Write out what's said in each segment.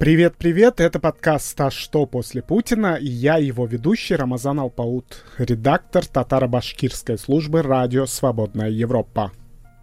Привет-привет, это подкаст «А что после Путина?» и я его ведущий Рамазан Алпаут, редактор татаро-башкирской службы «Радио Свободная Европа».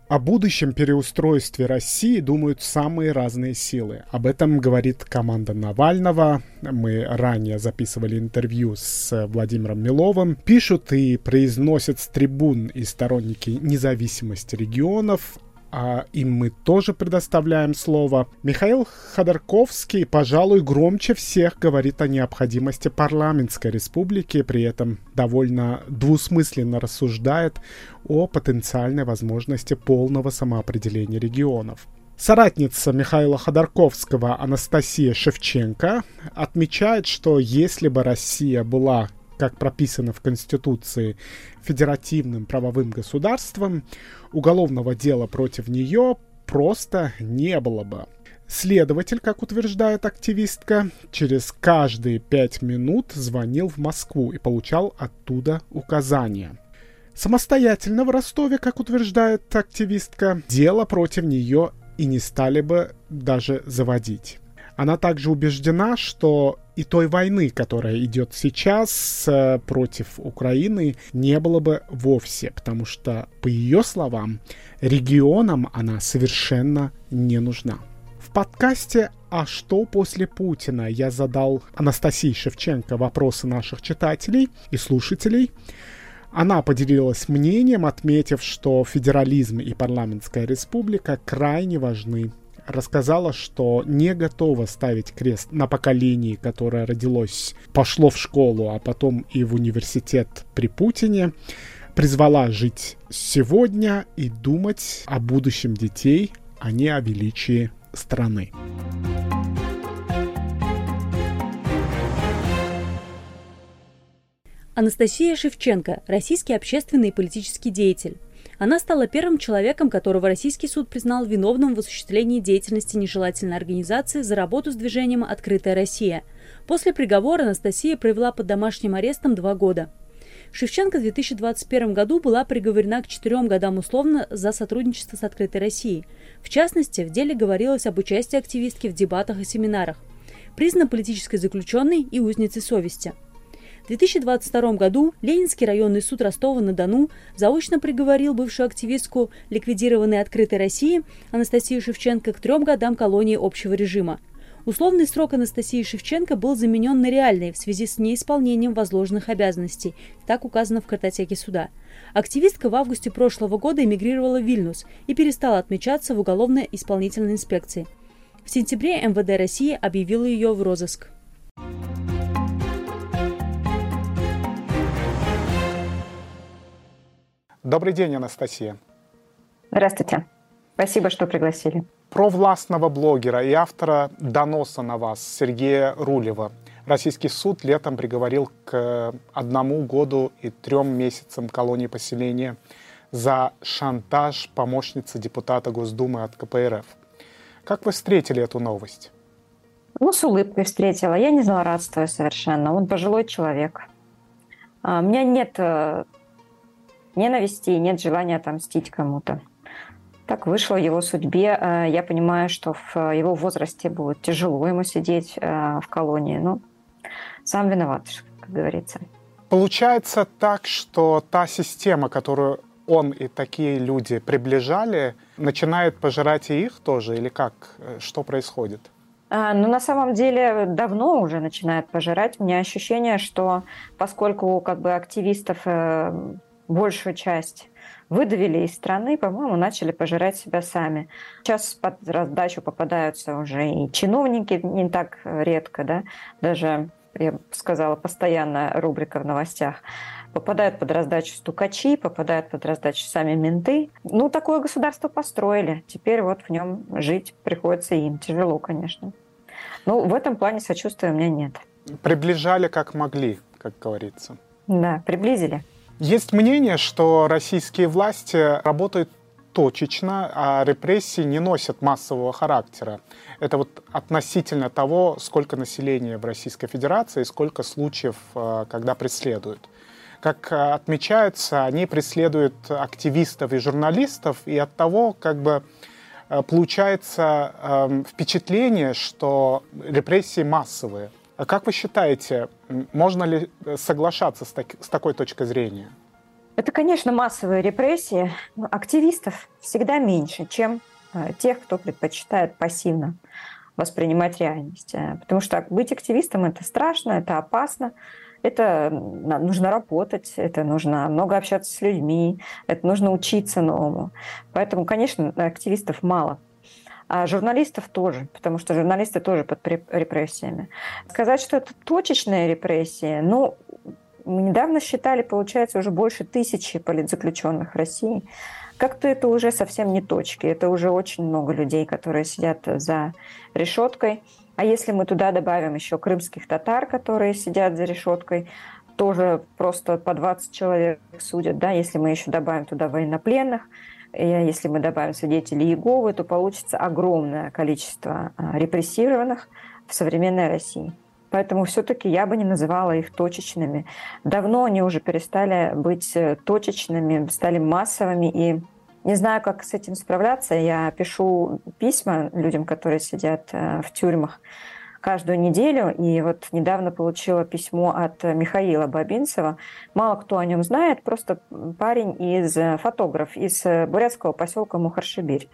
О будущем переустройстве России думают самые разные силы. Об этом говорит команда Навального. Мы ранее записывали интервью с Владимиром Миловым. Пишут и произносят с трибун и сторонники независимости регионов, а им мы тоже предоставляем слово. Михаил Ходорковский, пожалуй, громче всех говорит о необходимости парламентской республики, при этом довольно двусмысленно рассуждает о потенциальной возможности полного самоопределения регионов. Соратница Михаила Ходорковского Анастасия Шевченко отмечает, что если бы Россия была как прописано в Конституции, федеративным правовым государством, уголовного дела против нее просто не было бы. Следователь, как утверждает активистка, через каждые пять минут звонил в Москву и получал оттуда указания. Самостоятельно в Ростове, как утверждает активистка, дело против нее и не стали бы даже заводить. Она также убеждена, что и той войны, которая идет сейчас э, против Украины, не было бы вовсе, потому что, по ее словам, регионам она совершенно не нужна. В подкасте «А что после Путина?» я задал Анастасии Шевченко вопросы наших читателей и слушателей. Она поделилась мнением, отметив, что федерализм и парламентская республика крайне важны рассказала, что не готова ставить крест на поколении, которое родилось, пошло в школу, а потом и в университет при Путине, призвала жить сегодня и думать о будущем детей, а не о величии страны. Анастасия Шевченко, российский общественный и политический деятель. Она стала первым человеком, которого российский суд признал виновным в осуществлении деятельности нежелательной организации за работу с движением «Открытая Россия». После приговора Анастасия провела под домашним арестом два года. Шевченко в 2021 году была приговорена к четырем годам условно за сотрудничество с «Открытой Россией». В частности, в деле говорилось об участии активистки в дебатах и семинарах. Признана политической заключенной и узницей совести – в 2022 году Ленинский районный суд Ростова-на-Дону заочно приговорил бывшую активистку ликвидированной «Открытой России» Анастасию Шевченко к трем годам колонии общего режима. Условный срок Анастасии Шевченко был заменен на реальный в связи с неисполнением возложенных обязанностей, так указано в картотеке суда. Активистка в августе прошлого года эмигрировала в Вильнюс и перестала отмечаться в уголовной исполнительной инспекции. В сентябре МВД России объявила ее в розыск. Добрый день, Анастасия. Здравствуйте. Спасибо, что пригласили. Про властного блогера и автора доноса на вас Сергея Рулева. Российский суд летом приговорил к одному году и трем месяцам колонии поселения за шантаж помощницы депутата Госдумы от КПРФ. Как вы встретили эту новость? Ну, с улыбкой встретила. Я не злорадствую совершенно. Он пожилой человек. А, у меня нет э, ненависти и нет желания отомстить кому-то. Так вышло в его судьбе. Э, я понимаю, что в его возрасте будет тяжело ему сидеть э, в колонии. Ну, сам виноват, как говорится. Получается так, что та система, которую он и такие люди приближали, начинает пожирать и их тоже? Или как? Э, что происходит? А, ну, на самом деле, давно уже начинает пожирать. У меня ощущение, что поскольку как бы активистов большую часть выдавили из страны, по-моему, начали пожирать себя сами. Сейчас под раздачу попадаются уже и чиновники не так редко, да, даже, я бы сказала, постоянная рубрика в новостях. Попадают под раздачу стукачи, попадают под раздачу сами менты. Ну, такое государство построили. Теперь вот в нем жить приходится им. Тяжело, конечно. Ну, в этом плане сочувствия у меня нет. Приближали как могли, как говорится. Да, приблизили. Есть мнение, что российские власти работают точечно, а репрессии не носят массового характера. Это вот относительно того, сколько населения в Российской Федерации и сколько случаев, э, когда преследуют. Как э, отмечается, они преследуют активистов и журналистов, и от того как бы э, получается эм, впечатление, что репрессии массовые. А как вы считаете, можно ли соглашаться с, так, с такой точкой зрения? Это, конечно, массовые репрессии. Активистов всегда меньше, чем тех, кто предпочитает пассивно воспринимать реальность. Потому что быть активистом – это страшно, это опасно это нужно работать, это нужно много общаться с людьми, это нужно учиться новому. Поэтому, конечно, активистов мало. А журналистов тоже, потому что журналисты тоже под репрессиями. Сказать, что это точечная репрессия, ну, мы недавно считали, получается, уже больше тысячи политзаключенных России. Как-то это уже совсем не точки. Это уже очень много людей, которые сидят за решеткой. А если мы туда добавим еще крымских татар, которые сидят за решеткой, тоже просто по 20 человек судят, да, если мы еще добавим туда военнопленных, если мы добавим свидетелей Иеговы, то получится огромное количество а, репрессированных в современной России. Поэтому все-таки я бы не называла их точечными. Давно они уже перестали быть э, точечными, стали массовыми и не знаю, как с этим справляться. Я пишу письма людям, которые сидят э, в тюрьмах каждую неделю. И вот недавно получила письмо от Михаила Бабинцева. Мало кто о нем знает, просто парень из э, фотограф из э, бурятского поселка Мухаршибирь.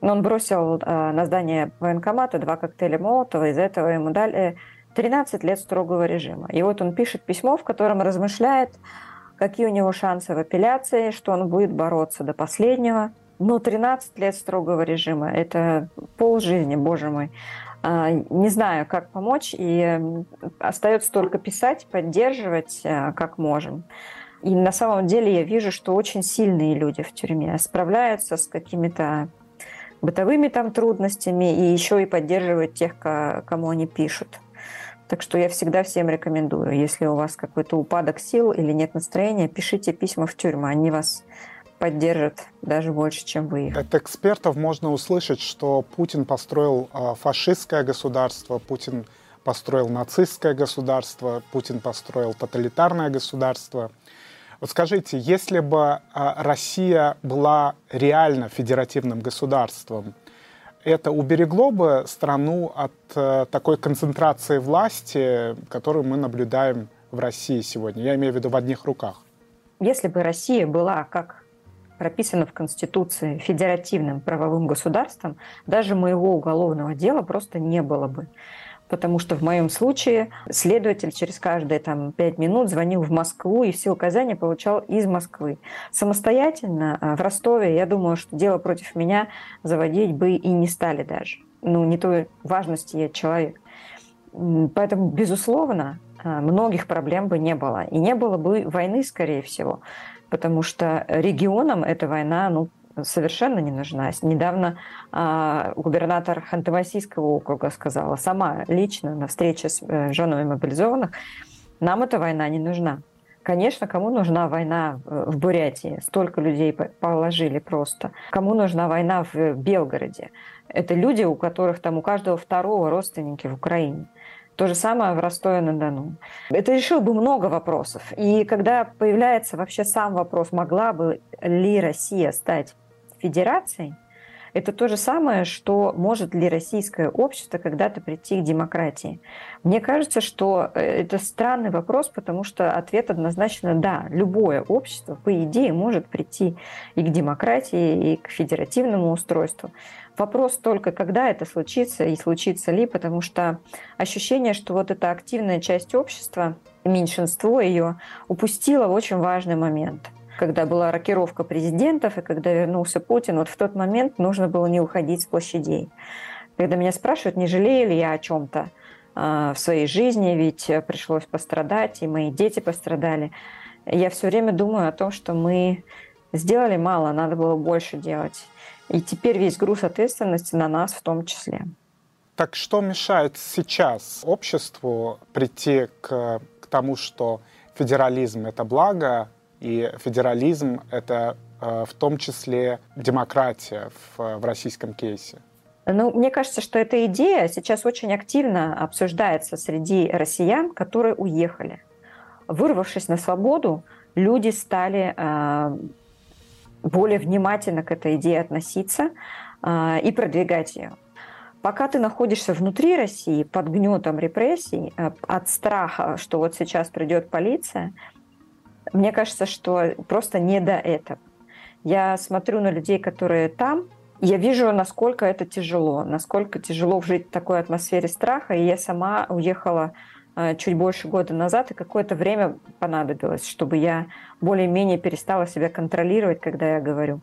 Он бросил на здание военкомата два коктейля Молотова, из-за этого ему дали 13 лет строгого режима. И вот он пишет письмо, в котором размышляет какие у него шансы в апелляции, что он будет бороться до последнего. Но 13 лет строгого режима – это полжизни, боже мой. А, не знаю, как помочь, и остается только писать, поддерживать, а, как можем. И на самом деле я вижу, что очень сильные люди в тюрьме справляются с какими-то бытовыми там трудностями и еще и поддерживают тех, кому они пишут. Так что я всегда всем рекомендую, если у вас какой-то упадок сил или нет настроения, пишите письма в тюрьму, они вас поддержат даже больше, чем вы их. От экспертов можно услышать, что Путин построил а, фашистское государство, Путин построил нацистское государство, Путин построил тоталитарное государство. Вот скажите, если бы а, Россия была реально федеративным государством, это уберегло бы страну от э, такой концентрации власти, которую мы наблюдаем в России сегодня. Я имею в виду в одних руках. Если бы Россия была, как прописано в Конституции, федеративным правовым государством, даже моего уголовного дела просто не было бы потому что в моем случае следователь через каждые там, пять минут звонил в Москву и все указания получал из Москвы. Самостоятельно а, в Ростове, я думаю, что дело против меня заводить бы и не стали даже. Ну, не той важности я человек. Поэтому, безусловно, а, многих проблем бы не было. И не было бы войны, скорее всего, потому что регионам эта война ну, совершенно не нужна. Недавно э, губернатор Ханты-Мансийского округа сказала сама лично на встрече с э, женами мобилизованных, нам эта война не нужна. Конечно, кому нужна война в Бурятии? Столько людей положили просто. Кому нужна война в Белгороде? Это люди, у которых там у каждого второго родственники в Украине. То же самое в Ростове-на-Дону. Это решило бы много вопросов. И когда появляется вообще сам вопрос, могла бы ли Россия стать федерацией, это то же самое, что может ли российское общество когда-то прийти к демократии. Мне кажется, что э, это странный вопрос, потому что ответ однозначно да. Любое общество, по идее, может прийти и к демократии, и к федеративному устройству. Вопрос только, когда это случится и случится ли, потому что ощущение, что вот эта активная часть общества, меньшинство ее, упустило очень важный момент – когда была рокировка президентов и когда вернулся Путин, вот в тот момент нужно было не уходить с площадей. Когда меня спрашивают, не жалею ли я о чем-то э, в своей жизни, ведь пришлось пострадать, и мои дети пострадали, я все время думаю о том, что мы сделали мало, надо было больше делать. И теперь весь груз ответственности на нас в том числе. Так что мешает сейчас обществу прийти к, к тому, что федерализм — это благо, и федерализм — это э, в том числе демократия в, в российском кейсе. Ну, мне кажется, что эта идея сейчас очень активно обсуждается среди россиян, которые уехали. Вырвавшись на свободу, люди стали э, более внимательно к этой идее относиться. и продвигать ее. Пока ты находишься внутри России под гнетом репрессий, э, от страха, что вот сейчас придет полиция, мне кажется, что просто не до этого. Я смотрю на людей, которые там, я вижу, насколько это тяжело, насколько тяжело жить в такой атмосфере страха. И я сама уехала э, чуть больше года назад, и какое-то время понадобилось, чтобы я более-менее перестала себя контролировать, когда я говорю.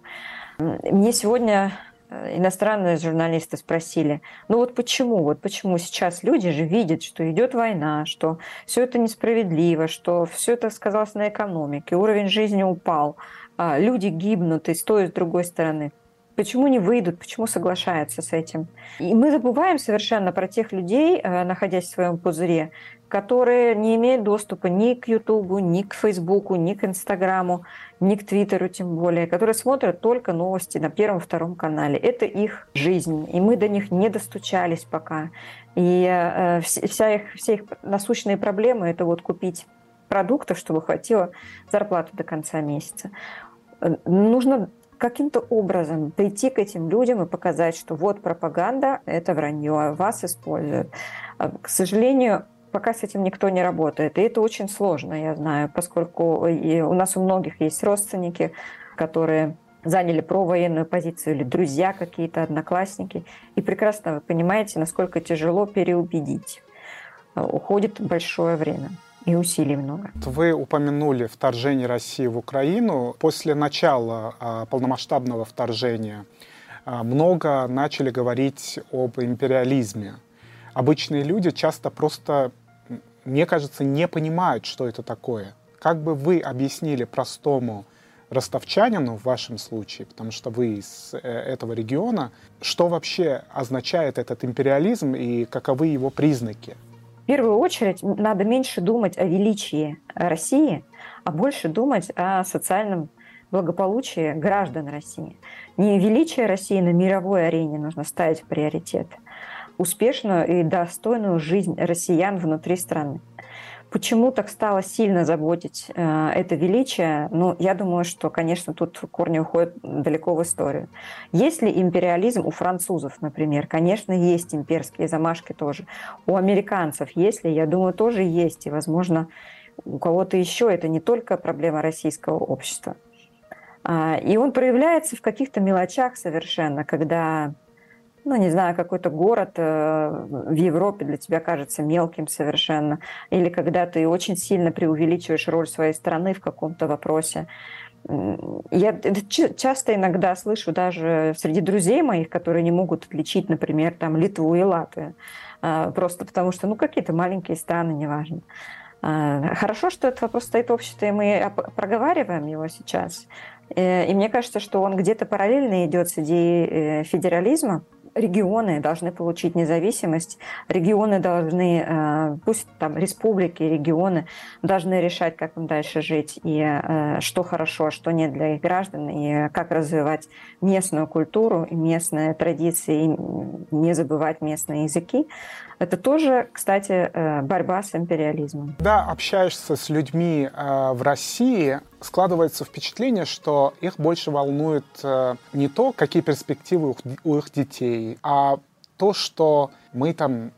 Мне сегодня Э, иностранные журналисты спросили, ну вот почему, вот почему сейчас люди же видят, что идет война, что все это несправедливо, что все это сказалось на экономике, уровень жизни упал, а люди гибнут и с той, и с другой стороны. Почему не выйдут, почему соглашаются с этим? И мы забываем совершенно про тех людей, э, находясь в своем пузыре, которые не имеют доступа ни к Ютубу, ни к Фейсбуку, ни к Инстаграму, ни к Твиттеру тем более, которые смотрят только новости на первом-втором канале. Это их жизнь, и мы до них не достучались пока. И э, вся их, все их насущные проблемы – это вот купить продуктов, чтобы хватило зарплаты до конца месяца. Э, нужно каким-то образом прийти к этим людям и показать, что вот пропаганда – это вранье, вас используют. А, к сожалению, пока с этим никто не работает. И это очень сложно, я знаю, поскольку и у нас у многих есть родственники, которые заняли провоенную позицию или друзья какие-то, одноклассники. И прекрасно вы понимаете, насколько тяжело переубедить. Уходит большое время и усилий много. Вы упомянули вторжение России в Украину. После начала а, полномасштабного вторжения а, много начали говорить об империализме. Обычные люди часто просто мне кажется, не понимают, что это такое. Как бы вы объяснили простому ростовчанину в вашем случае, потому что вы из э, этого региона, что вообще означает этот империализм и каковы его признаки? В первую очередь надо меньше думать о величии России, а больше думать о социальном благополучии граждан России. Не величие России на мировой арене нужно ставить в приоритет, успешную и достойную жизнь россиян внутри страны. Почему так стало сильно заботить э, это величие? Ну, я думаю, что, конечно, тут корни уходят далеко в историю. Есть ли империализм у французов, например? Конечно, есть имперские замашки тоже. У американцев есть ли? Я думаю, тоже есть. И, возможно, у кого-то еще это не только проблема российского общества. А, и он проявляется в каких-то мелочах совершенно, когда ну, не знаю, какой-то город э, в Европе для тебя кажется мелким совершенно, или когда ты очень сильно преувеличиваешь роль своей страны в каком-то вопросе. Я часто иногда слышу даже среди друзей моих, которые не могут отличить, например, там Литву и Латвию, э, просто потому что, ну, какие-то маленькие страны, неважно. Э, хорошо, что этот вопрос стоит в обществе, и мы проговариваем его сейчас. И мне кажется, что он где-то параллельно идет с идеей федерализма, регионы должны получить независимость, регионы должны, э, пусть там республики, регионы должны решать, как им дальше жить, и э, что хорошо, а что нет для их граждан, и как развивать местную культуру, и местные традиции, и не забывать местные языки. Это тоже, кстати, э, борьба с империализмом. Когда общаешься с людьми э, в России, складывается впечатление, что их больше волнует э, не то, какие перспективы у их детей, а то, что мы там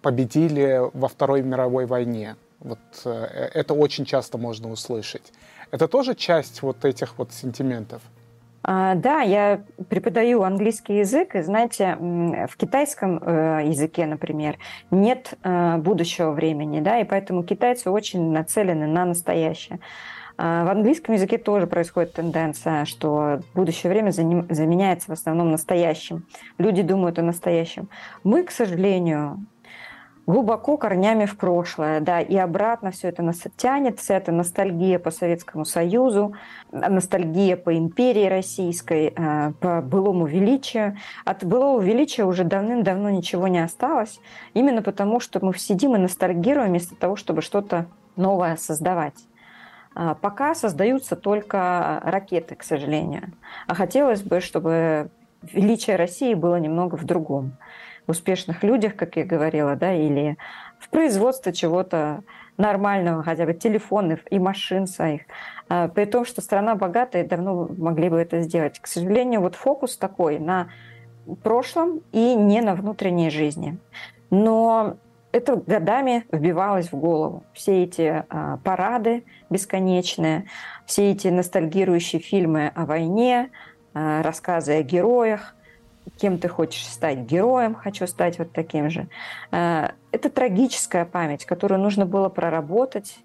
победили во Второй мировой войне. Вот это очень часто можно услышать. Это тоже часть вот этих вот сентиментов? А, да, я преподаю английский язык, и знаете, в китайском э, языке, например, нет э, будущего времени, да, и поэтому китайцы очень нацелены на настоящее. А, в английском языке тоже происходит тенденция, что будущее время заменяется в основном настоящим. Люди думают о настоящем. Мы, к сожалению, глубоко корнями в прошлое, да, и обратно все это нас тянется, это ностальгия по Советскому Союзу, ностальгия по империи российской, э, по былому величию. От былого величия уже давным-давно ничего не осталось, именно потому, что мы сидим и ностальгируем вместо того, чтобы что-то новое создавать. А пока создаются только ракеты, к сожалению. А хотелось бы, чтобы величие России было немного в другом успешных людях, как я говорила, да, или в производстве чего-то нормального, хотя бы телефонов и машин своих. А, при том, что страна богатая, давно могли бы это сделать. К сожалению, вот фокус такой на прошлом и не на внутренней жизни. Но это годами вбивалось в голову. Все эти а, парады бесконечные, все эти ностальгирующие фильмы о войне, а, рассказы о героях, кем ты хочешь стать героем, хочу стать вот таким же. А, это трагическая память, которую нужно было проработать,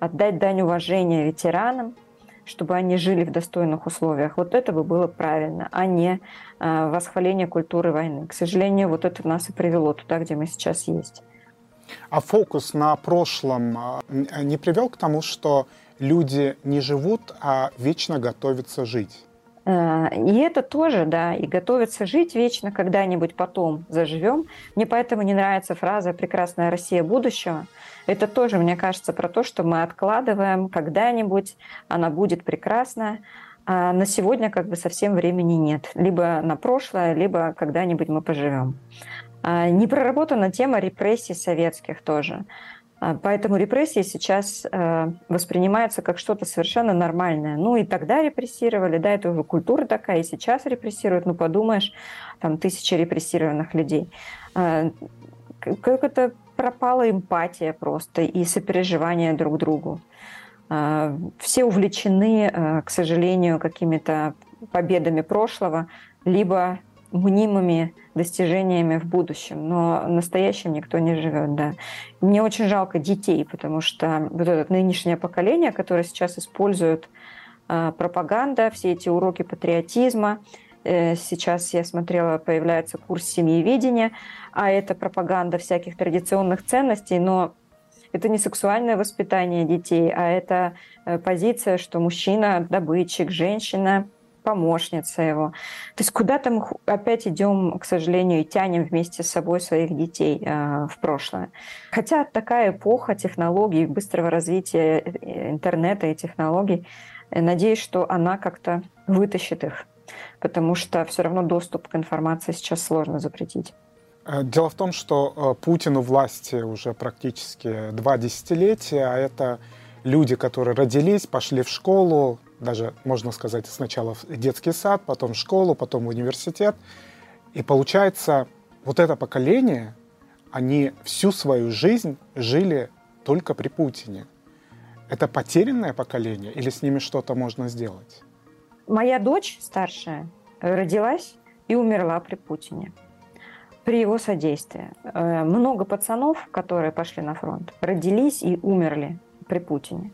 отдать дань уважения ветеранам, чтобы они жили в достойных условиях. Вот это бы было правильно, а не а, восхваление культуры войны. К сожалению, вот это нас и привело туда, где мы сейчас есть. А фокус на прошлом а, не привел к тому, что люди не живут, а вечно готовятся жить? Э, и это тоже, да, и готовиться жить вечно, когда-нибудь потом заживем. Мне поэтому не нравится фраза «прекрасная Россия будущего». Это тоже, мне кажется, про то, что мы откладываем когда-нибудь, она будет прекрасная, а на сегодня как бы совсем времени нет. Либо на прошлое, либо когда-нибудь мы поживем. А, не проработана тема репрессий советских тоже. А, поэтому репрессии сейчас э, воспринимаются как что-то совершенно нормальное. Ну и тогда репрессировали, да, это уже культура такая, и сейчас репрессируют. Ну подумаешь, там тысячи репрессированных людей. А, как это пропала эмпатия просто и сопереживание друг другу. Все увлечены, э, к сожалению, какими-то победами прошлого, либо мнимыми достижениями в будущем, но настоящим никто не живет, да. Мне очень жалко детей, потому что вот это нынешнее поколение, которое сейчас использует э, пропаганда, все эти уроки патриотизма, э, Сейчас я смотрела, появляется курс семьеведения, а это пропаганда всяких традиционных ценностей, но это не сексуальное воспитание детей, а это э, позиция, что мужчина добытчик, женщина помощница его. То есть куда-то мы опять идем, к сожалению, и тянем вместе с собой своих детей э, в прошлое. Хотя такая эпоха технологий, быстрого развития э, интернета и технологий, э, надеюсь, что она как-то вытащит их, потому что все равно доступ к информации сейчас сложно запретить. Дело в том, что Путину власти уже практически два десятилетия, а это люди, которые родились, пошли в школу, даже, можно сказать, сначала в детский сад, потом в школу, потом в университет. И получается, вот это поколение, они всю свою жизнь жили только при Путине. Это потерянное поколение или с ними что-то можно сделать? Моя дочь старшая родилась и умерла при Путине при его содействии. Э, много пацанов, которые пошли на фронт, родились и умерли при Путине.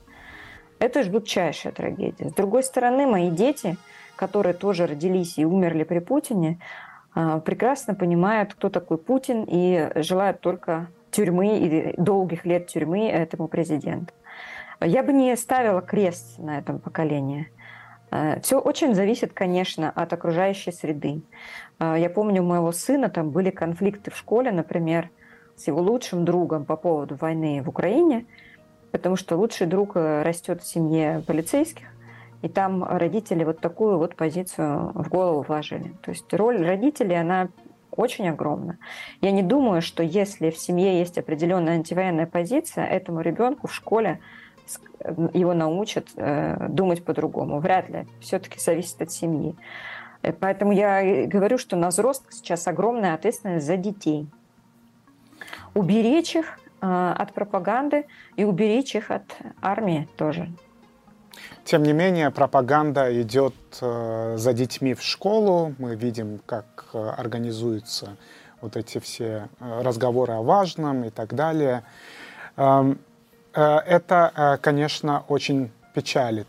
Это жутчайшая трагедия. С другой стороны, мои дети, которые тоже родились и умерли при Путине, а, прекрасно понимают, кто такой Путин, и желают только тюрьмы и долгих лет тюрьмы этому президенту. Я бы не ставила крест на этом поколении. А, Все очень зависит, конечно, от окружающей среды. А, я помню, у моего сына там были конфликты в школе, например, с его лучшим другом по поводу войны в Украине – потому что лучший друг э, растет в семье полицейских, и там родители вот такую вот позицию в голову вложили. То есть роль родителей, она очень огромна. Я не думаю, что если в семье есть определенная антивоенная позиция, этому ребенку в школе его научат э, думать по-другому. Вряд ли. Все-таки зависит от семьи. Э, поэтому я говорю, что на взрослых сейчас огромная ответственность за детей. Уберечь их Э, от пропаганды и уберечь их от армии тоже. Тем не менее, пропаганда идет э, за детьми в школу. Мы видим, как э, организуются вот эти все разговоры о важном и так далее. Эм, это, конечно, очень печалит.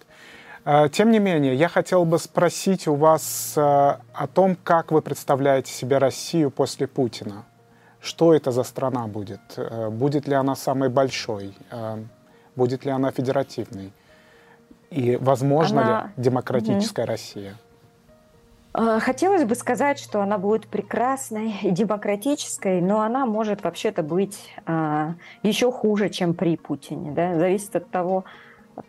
Тем не менее, я хотел бы спросить у вас о том, как вы представляете себе Россию после Путина что это за страна будет, э, будет ли она самой большой, э, будет ли она федеративной, и возможно она... ли демократическая угу. Россия. Э, хотелось бы сказать, что она будет прекрасной и демократической, но она может вообще-то быть еще хуже, чем при Путине. Да? Зависит от того,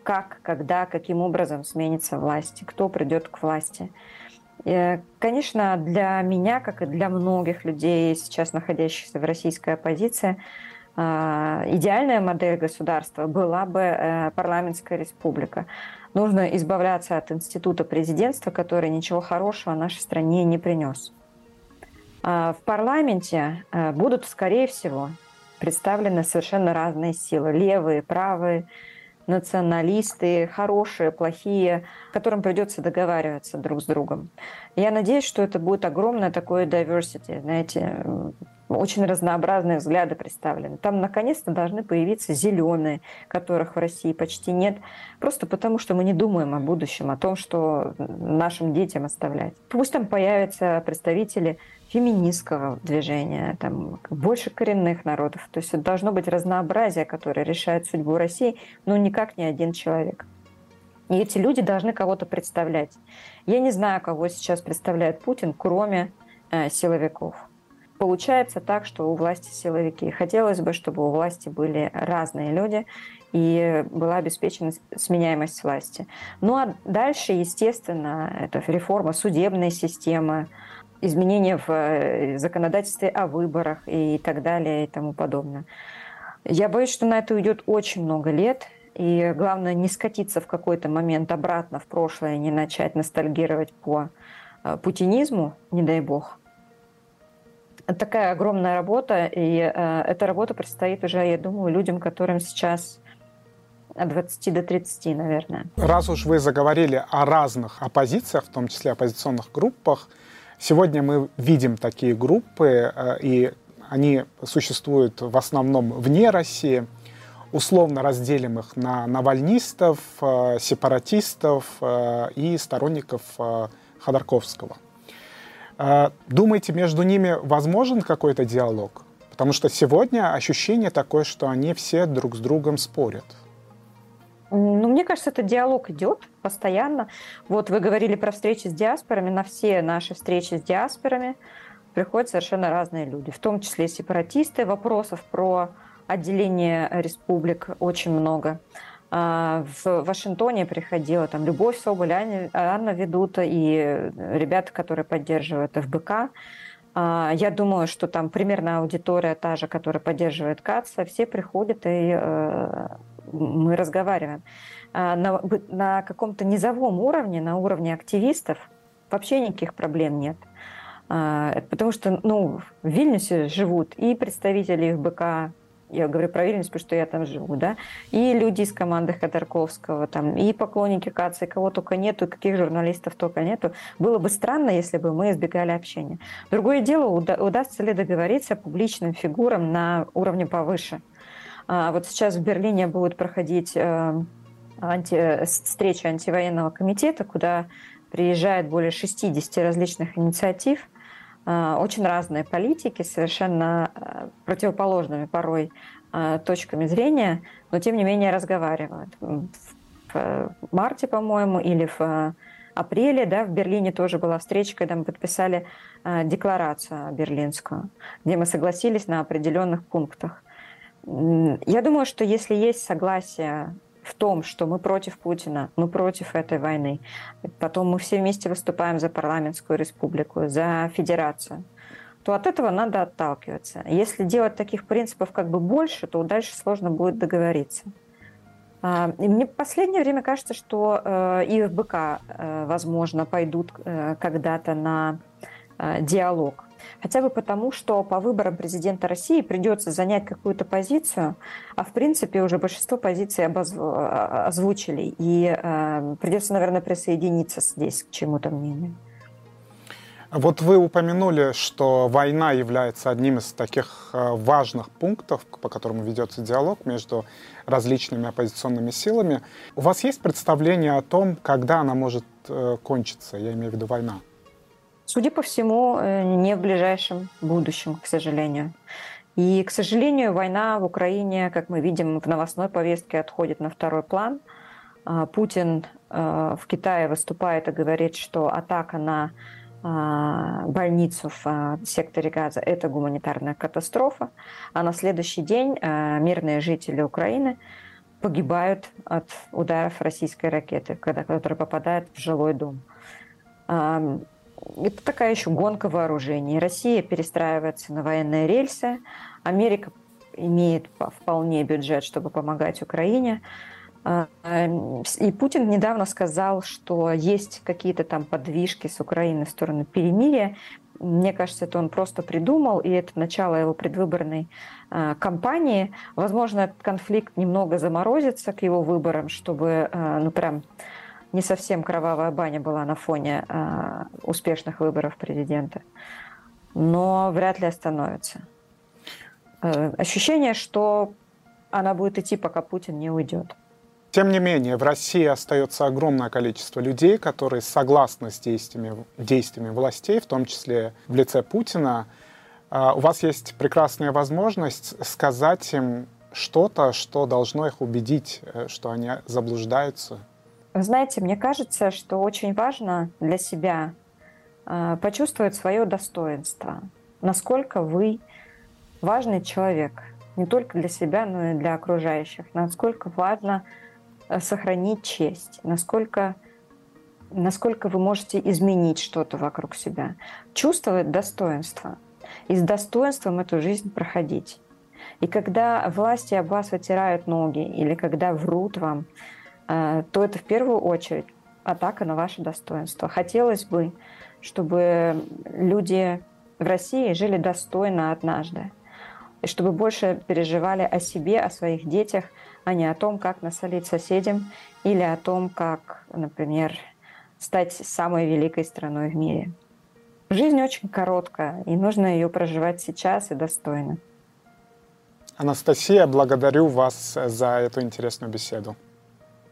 как, когда, каким образом сменится власть, кто придет к власти. Э, конечно, для меня, как и для многих людей, сейчас находящихся в российской оппозиции, э, идеальная модель государства была бы э, парламентская республика. Нужно избавляться от института президентства, который ничего хорошего нашей стране не принес. А в парламенте э, будут, скорее всего, представлены совершенно разные силы. Левые, правые, националисты, хорошие, плохие, которым придется договариваться друг с другом. Я надеюсь, что это будет огромное такое diversity, знаете, очень разнообразные взгляды представлены. Там наконец-то должны появиться зеленые, которых в России почти нет, просто потому что мы не думаем о будущем, о том, что нашим детям оставлять. Пусть там появятся представители феминистского движения, там больше коренных народов. То есть должно быть разнообразие, которое решает судьбу России, но никак не один человек. И эти люди должны кого-то представлять. Я не знаю, кого сейчас представляет Путин, кроме э, силовиков. Получается так, что у власти силовики. Хотелось бы, чтобы у власти были разные люди и была обеспечена сменяемость власти. Ну а дальше, естественно, это реформа судебной системы, изменения в э, законодательстве о выборах и так далее и тому подобное. Я боюсь, что на это уйдет очень много лет, и главное не скатиться в какой-то момент обратно в прошлое, не начать ностальгировать по э, путинизму, не дай бог, такая огромная работа, и э, эта работа предстоит уже, я думаю, людям, которым сейчас от 20 до 30, наверное. Раз уж вы заговорили о разных оппозициях, в том числе оппозиционных группах, сегодня мы видим такие группы, э, и они существуют в основном вне России. Условно разделим их на навальнистов, э, сепаратистов и сторонников Ходорковского – думаете, между ними возможен какой-то диалог? Потому что сегодня ощущение такое, что они все друг с другом спорят. Ну, мне кажется, этот диалог идет постоянно. Вот вы говорили про встречи с диаспорами. На все наши встречи с диаспорами приходят совершенно разные люди, в том числе сепаратисты. Вопросов про отделение республик очень много. А, в Вашингтоне приходила там Любовь Соболь, Анна, Анна Ведута и ребята, которые поддерживают ФБК. А, я думаю, что там примерно аудитория та же, которая поддерживает КАЦа, все приходят и э, мы разговариваем. А, на, на каком-то низовом уровне, на уровне активистов, вообще никаких проблем нет. Потому что ну, в Вильнюсе живут и представители ФБК, я говорю про Вильнюс, потому что я там живу, да, и люди из команды Ходорковского, там, и поклонники КАЦИ, кого только нету, и каких журналистов только нету. Было бы странно, если бы мы избегали общения. Другое дело, уда- удастся ли договориться публичным фигурам на уровне повыше. А, вот сейчас в Берлине будет проходить э, анти, встреча антивоенного комитета, куда приезжает более 60 различных инициатив – очень разные политики, совершенно э, противоположными порой э, точками зрения, но тем не менее разговаривают. В марте, по-моему, или в апреле, да, в Берлине тоже была встреча, когда мы подписали декларацию берлинскую, где мы согласились на определенных пунктах. Я думаю, что если есть согласие в том, что мы против Путина, мы против этой войны. Потом мы все вместе выступаем за парламентскую республику, за федерацию то от этого надо отталкиваться. Если делать таких принципов как бы больше, то дальше сложно будет договориться. А, и мне в последнее время кажется, что э, и ФБК, э, возможно, пойдут э, когда-то на диалог Хотя бы потому, что по выборам президента России придется занять какую-то позицию, а в принципе уже большинство позиций обозв... озвучили. И э, придется, наверное, присоединиться здесь к чему-то мнению. Вот вы упомянули, что война является одним из таких э, важных пунктов, по которому ведется диалог между различными оппозиционными силами. У вас есть представление о том, когда она может э, кончиться, я имею в виду война? Судя по всему, э, не в ближайшем будущем, к сожалению. И, к сожалению, война в Украине, как мы видим в новостной повестке, отходит на второй план. А, Путин э, в Китае выступает и говорит, что атака на а, больницу в а, секторе Газа – это гуманитарная катастрофа, а на следующий день мирные жители Украины погибают от ударов российской ракеты, когда, которая попадает в жилой дом это такая еще гонка вооружений. Россия перестраивается на военные рельсы, Америка имеет вполне бюджет, чтобы помогать Украине. А, и Путин недавно сказал, что есть какие-то там подвижки с Украины в сторону перемирия. мне кажется, это он просто придумал, и это начало его предвыборной э, кампании. Возможно, этот конфликт немного заморозится к его выборам, чтобы, э, ну, прям не совсем кровавая баня была на фоне э, успешных выборов президента. Но вряд ли остановится. Э, ощущение, что она будет идти, пока Путин не уйдет. Тем не менее, в России остается огромное количество людей, которые согласны с действиями, действиями властей, в том числе в лице Путина. А, у вас есть прекрасная возможность сказать им что-то, что должно их убедить, э, что они заблуждаются. Вы знаете, мне кажется, что очень важно для себя э, почувствовать свое достоинство, насколько вы важный человек, не только для себя, но и для окружающих, насколько важно Э, сохранить честь, насколько, насколько вы можете изменить что-то вокруг себя, чувствовать достоинство. И с достоинством эту жизнь проходить. И когда власти об вас вытирают ноги или когда врут вам, то это в первую очередь атака на ваше достоинство. Хотелось бы, чтобы люди в России жили достойно однажды, и чтобы больше переживали о себе, о своих детях, а не о том, как насолить соседям или о том, как, например, стать самой великой страной в мире. Жизнь очень короткая, и нужно ее проживать сейчас и достойно. Анастасия, благодарю вас за эту интересную беседу.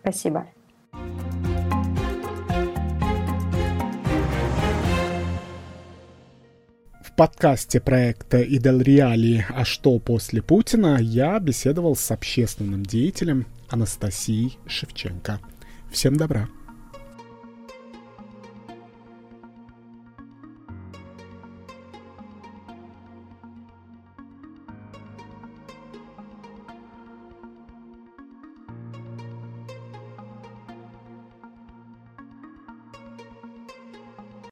Спасибо. подкасте проекта «Идел Реалии. А что после Путина» я беседовал с общественным деятелем Анастасией Шевченко. Всем добра!